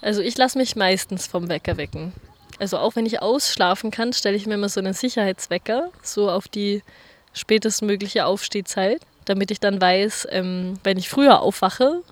Also ich lasse mich meistens vom Wecker wecken. Also auch wenn ich ausschlafen kann, stelle ich mir immer so einen Sicherheitswecker, so auf die spätestmögliche Aufstehzeit, damit ich dann weiß, ähm, wenn ich früher aufwache,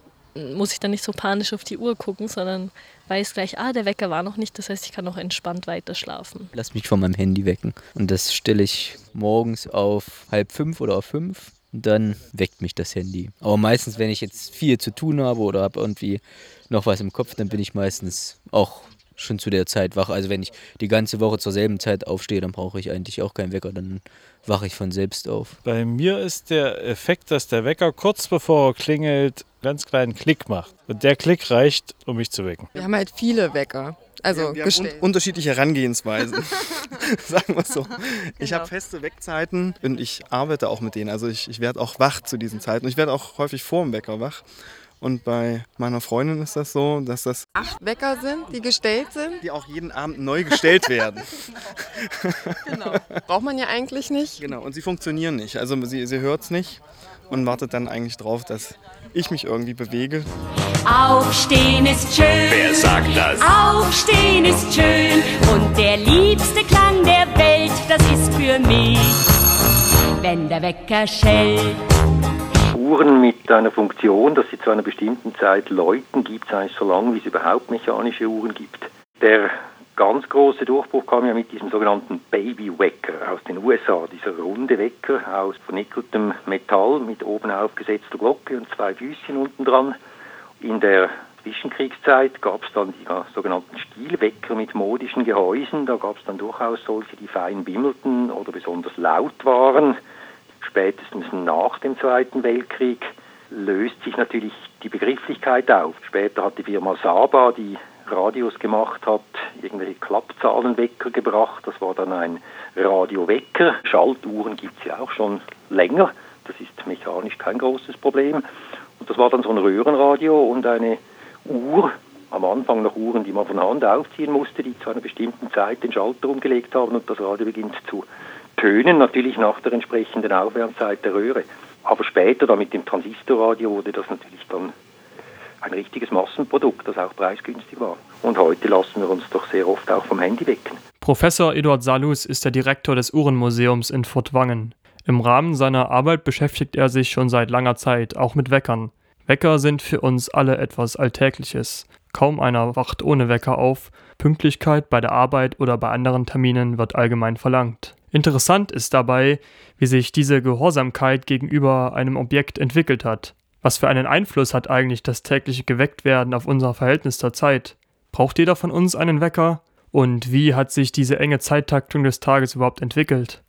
muss ich dann nicht so panisch auf die Uhr gucken, sondern weiß gleich, ah, der Wecker war noch nicht, das heißt, ich kann noch entspannt weiter schlafen. Lass mich von meinem Handy wecken. Und das stelle ich morgens auf halb fünf oder auf fünf. Und dann weckt mich das Handy. Aber meistens, wenn ich jetzt viel zu tun habe oder habe irgendwie noch was im Kopf, dann bin ich meistens auch schon zu der Zeit wach. Also wenn ich die ganze Woche zur selben Zeit aufstehe, dann brauche ich eigentlich auch keinen Wecker, dann wache ich von selbst auf. Bei mir ist der Effekt, dass der Wecker kurz bevor er klingelt, ganz kleinen Klick macht. Und der Klick reicht, um mich zu wecken. Wir haben halt viele Wecker. Also ja, wir haben un unterschiedliche Herangehensweisen. Sagen wir es so. Ich genau. habe feste Weckzeiten und ich arbeite auch mit denen. Also ich, ich werde auch wach zu diesen Zeiten. Ich werde auch häufig vor dem Wecker wach. Und bei meiner Freundin ist das so, dass das acht Wecker sind, die gestellt sind. Die auch jeden Abend neu gestellt werden. genau. Braucht man ja eigentlich nicht. Genau, und sie funktionieren nicht. Also sie, sie hört es nicht und wartet dann eigentlich drauf, dass ich mich irgendwie bewege. Aufstehen ist schön. Wer sagt das? Aufstehen ist schön. Und der liebste Klang der Welt, das ist für mich, wenn der Wecker schellt. Uhren mit einer Funktion, dass sie zu einer bestimmten Zeit läuten, gibt es eigentlich so lange, wie es überhaupt mechanische Uhren gibt. Der ganz große Durchbruch kam ja mit diesem sogenannten Baby Wecker aus den USA, dieser runde Wecker aus vernickeltem Metall mit oben aufgesetzter Glocke und zwei Füßchen unten dran. In der Zwischenkriegszeit gab es dann die sogenannten Stilwecker mit modischen Gehäusen. Da gab es dann durchaus solche, die fein bimmelten oder besonders laut waren spätestens nach dem Zweiten Weltkrieg löst sich natürlich die Begrifflichkeit auf. Später hat die Firma Saba, die Radios gemacht hat, irgendwelche Klappzahlenwecker gebracht. Das war dann ein Radiowecker. Schaltuhren gibt es ja auch schon länger. Das ist mechanisch kein großes Problem. Und das war dann so ein Röhrenradio und eine Uhr, am Anfang noch Uhren, die man von Hand aufziehen musste, die zu einer bestimmten Zeit den Schalter umgelegt haben und das Radio beginnt zu tönen, natürlich nach der entsprechenden Aufwärmzeit der Röhre. Aber später, dann mit dem Transistorradio, wurde das natürlich dann ein richtiges Massenprodukt, das auch preisgünstig war. Und heute lassen wir uns doch sehr oft auch vom Handy wecken. Professor Eduard Salus ist der Direktor des Uhrenmuseums in Furtwangen. Im Rahmen seiner Arbeit beschäftigt er sich schon seit langer Zeit auch mit Weckern. Wecker sind für uns alle etwas Alltägliches. Kaum einer wacht ohne Wecker auf. Pünktlichkeit bei der Arbeit oder bei anderen Terminen wird allgemein verlangt. Interessant ist dabei, wie sich diese Gehorsamkeit gegenüber einem Objekt entwickelt hat. Was für einen Einfluss hat eigentlich das tägliche Gewecktwerden auf unser Verhältnis zur Zeit? Braucht jeder von uns einen Wecker? Und wie hat sich diese enge Zeittaktung des Tages überhaupt entwickelt?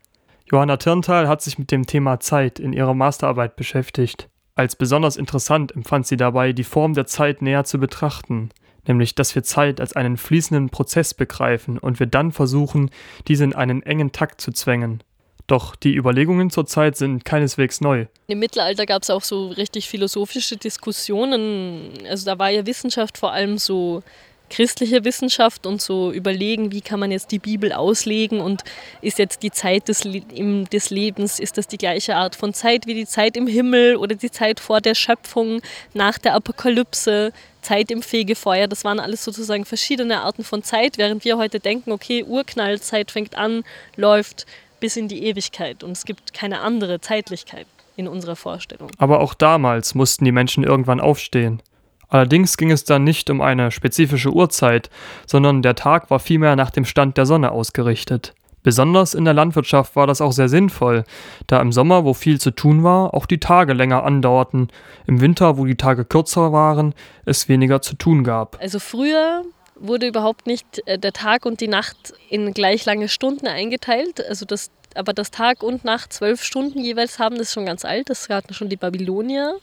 Johanna Tirntal hat sich mit dem Thema Zeit in ihrer Masterarbeit beschäftigt. Als besonders interessant empfand sie dabei, die Form der Zeit näher zu betrachten nämlich dass wir Zeit als einen fließenden Prozess begreifen und wir dann versuchen, diese in einen engen Takt zu zwängen. Doch die Überlegungen zur Zeit sind keineswegs neu. Im Mittelalter gab es auch so richtig philosophische Diskussionen. Also da war ja Wissenschaft vor allem so christliche Wissenschaft und so überlegen, wie kann man jetzt die Bibel auslegen und ist jetzt die Zeit des, des Lebens, ist das die gleiche Art von Zeit wie die Zeit im Himmel oder die Zeit vor der Schöpfung, nach der Apokalypse, Zeit im Fegefeuer. Das waren alles sozusagen verschiedene Arten von Zeit, während wir heute denken, okay, Urknallzeit fängt an, läuft bis in die Ewigkeit und es gibt keine andere Zeitlichkeit in unserer Vorstellung. Aber auch damals mussten die Menschen irgendwann aufstehen. Allerdings ging es dann nicht um eine spezifische Uhrzeit, sondern der Tag war vielmehr nach dem Stand der Sonne ausgerichtet. Besonders in der Landwirtschaft war das auch sehr sinnvoll, da im Sommer, wo viel zu tun war, auch die Tage länger andauerten, im Winter, wo die Tage kürzer waren, es weniger zu tun gab. Also früher wurde überhaupt nicht äh, der Tag und die Nacht in gleich lange Stunden eingeteilt, also das, aber das Tag und Nacht zwölf Stunden jeweils haben, das ist schon ganz alt, das hatten schon die Babylonier.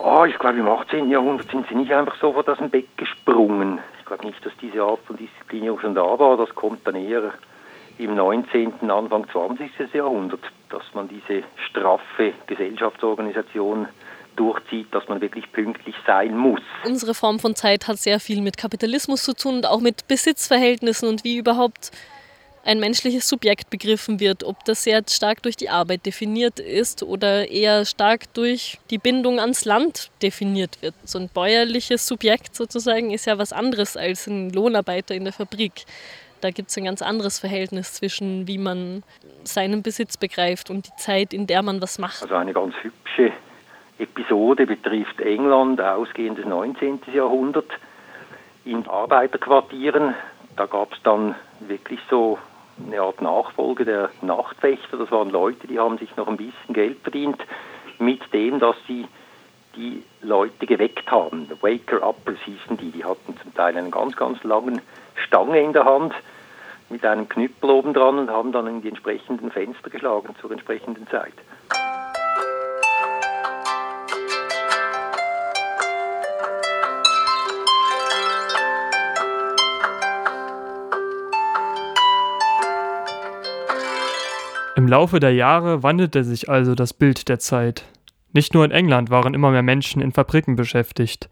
Oh, ich glaube, im 18. Jahrhundert sind sie nicht einfach sofort aus dem Bett gesprungen. Ich glaube nicht, dass diese Art von Disziplin auch schon da war. Das kommt dann eher im 19., Anfang 20. Jahrhundert, dass man diese straffe Gesellschaftsorganisation durchzieht, dass man wirklich pünktlich sein muss. Unsere Form von Zeit hat sehr viel mit Kapitalismus zu tun und auch mit Besitzverhältnissen und wie überhaupt ein menschliches Subjekt begriffen wird, ob das sehr stark durch die Arbeit definiert ist oder eher stark durch die Bindung ans Land definiert wird. So ein bäuerliches Subjekt sozusagen ist ja was anderes als ein Lohnarbeiter in der Fabrik. Da gibt es ein ganz anderes Verhältnis zwischen, wie man seinen Besitz begreift und die Zeit, in der man was macht. Also eine ganz hübsche Episode betrifft England, ausgehendes 19. Jahrhundert. In Arbeiterquartieren, da gab es dann wirklich so eine Art Nachfolge der Nachtwächter. Das waren Leute, die haben sich noch ein bisschen Geld verdient mit dem, dass sie die Leute geweckt haben. Waker-Uppers hießen die. Die hatten zum Teil einen ganz, ganz langen Stange in der Hand mit einem Knüppel oben dran und haben dann in die entsprechenden Fenster geschlagen zur entsprechenden Zeit. Im Laufe der Jahre wandelte sich also das Bild der Zeit. Nicht nur in England waren immer mehr Menschen in Fabriken beschäftigt.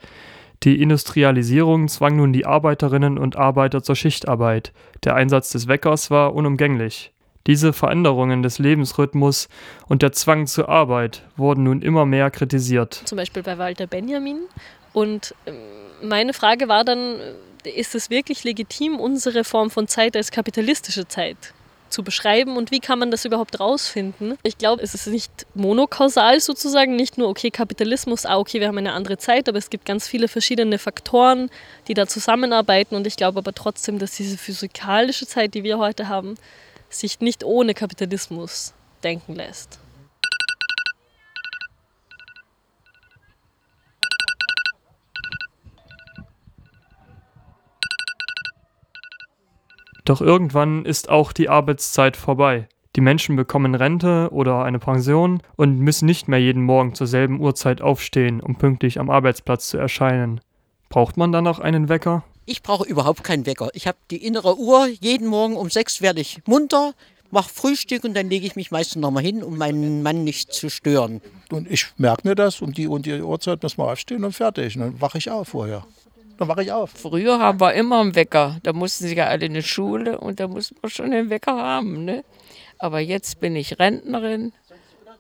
Die Industrialisierung zwang nun die Arbeiterinnen und Arbeiter zur Schichtarbeit. Der Einsatz des Weckers war unumgänglich. Diese Veränderungen des Lebensrhythmus und der Zwang zur Arbeit wurden nun immer mehr kritisiert. Zum Beispiel bei Walter Benjamin. Und ähm, meine Frage war dann, ist es wirklich legitim, unsere Form von Zeit als kapitalistische Zeit zu beschreiben und wie kann man das überhaupt rausfinden? Ich glaube, es ist nicht monokausal sozusagen, nicht nur, okay, Kapitalismus, ah, okay, wir haben eine andere Zeit, aber es gibt ganz viele verschiedene Faktoren, die da zusammenarbeiten und ich glaube aber trotzdem, dass diese physikalische Zeit, die wir heute haben, sich nicht ohne Kapitalismus denken lässt. Doch irgendwann ist auch die Arbeitszeit vorbei. Die Menschen bekommen Rente oder eine Pension und müssen nicht mehr jeden Morgen zur selben Uhrzeit aufstehen, um pünktlich am Arbeitsplatz zu erscheinen. Braucht man dann noch einen Wecker? Ich brauche überhaupt keinen Wecker. Ich habe die innere Uhr. Jeden Morgen um sechs werde ich munter, mache Frühstück und dann lege ich mich meistens nochmal hin, um meinen Mann nicht zu stören. Und ich merke mir das, um die und die Uhrzeit müssen wir aufstehen und fertig. Und dann wache ich auf vorher. Dann wache ich auf. Früher haben wir immer einen Wecker. Da mussten sie ja alle in die Schule und da mussten wir schon einen Wecker haben. Ne? Aber jetzt bin ich Rentnerin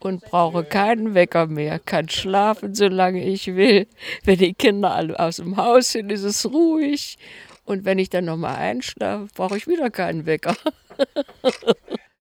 und brauche keinen Wecker mehr. Kann schlafen, solange ich will. Wenn die Kinder alle aus dem Haus sind, ist es ruhig. Und wenn ich dann nochmal einschlafe, brauche ich wieder keinen Wecker.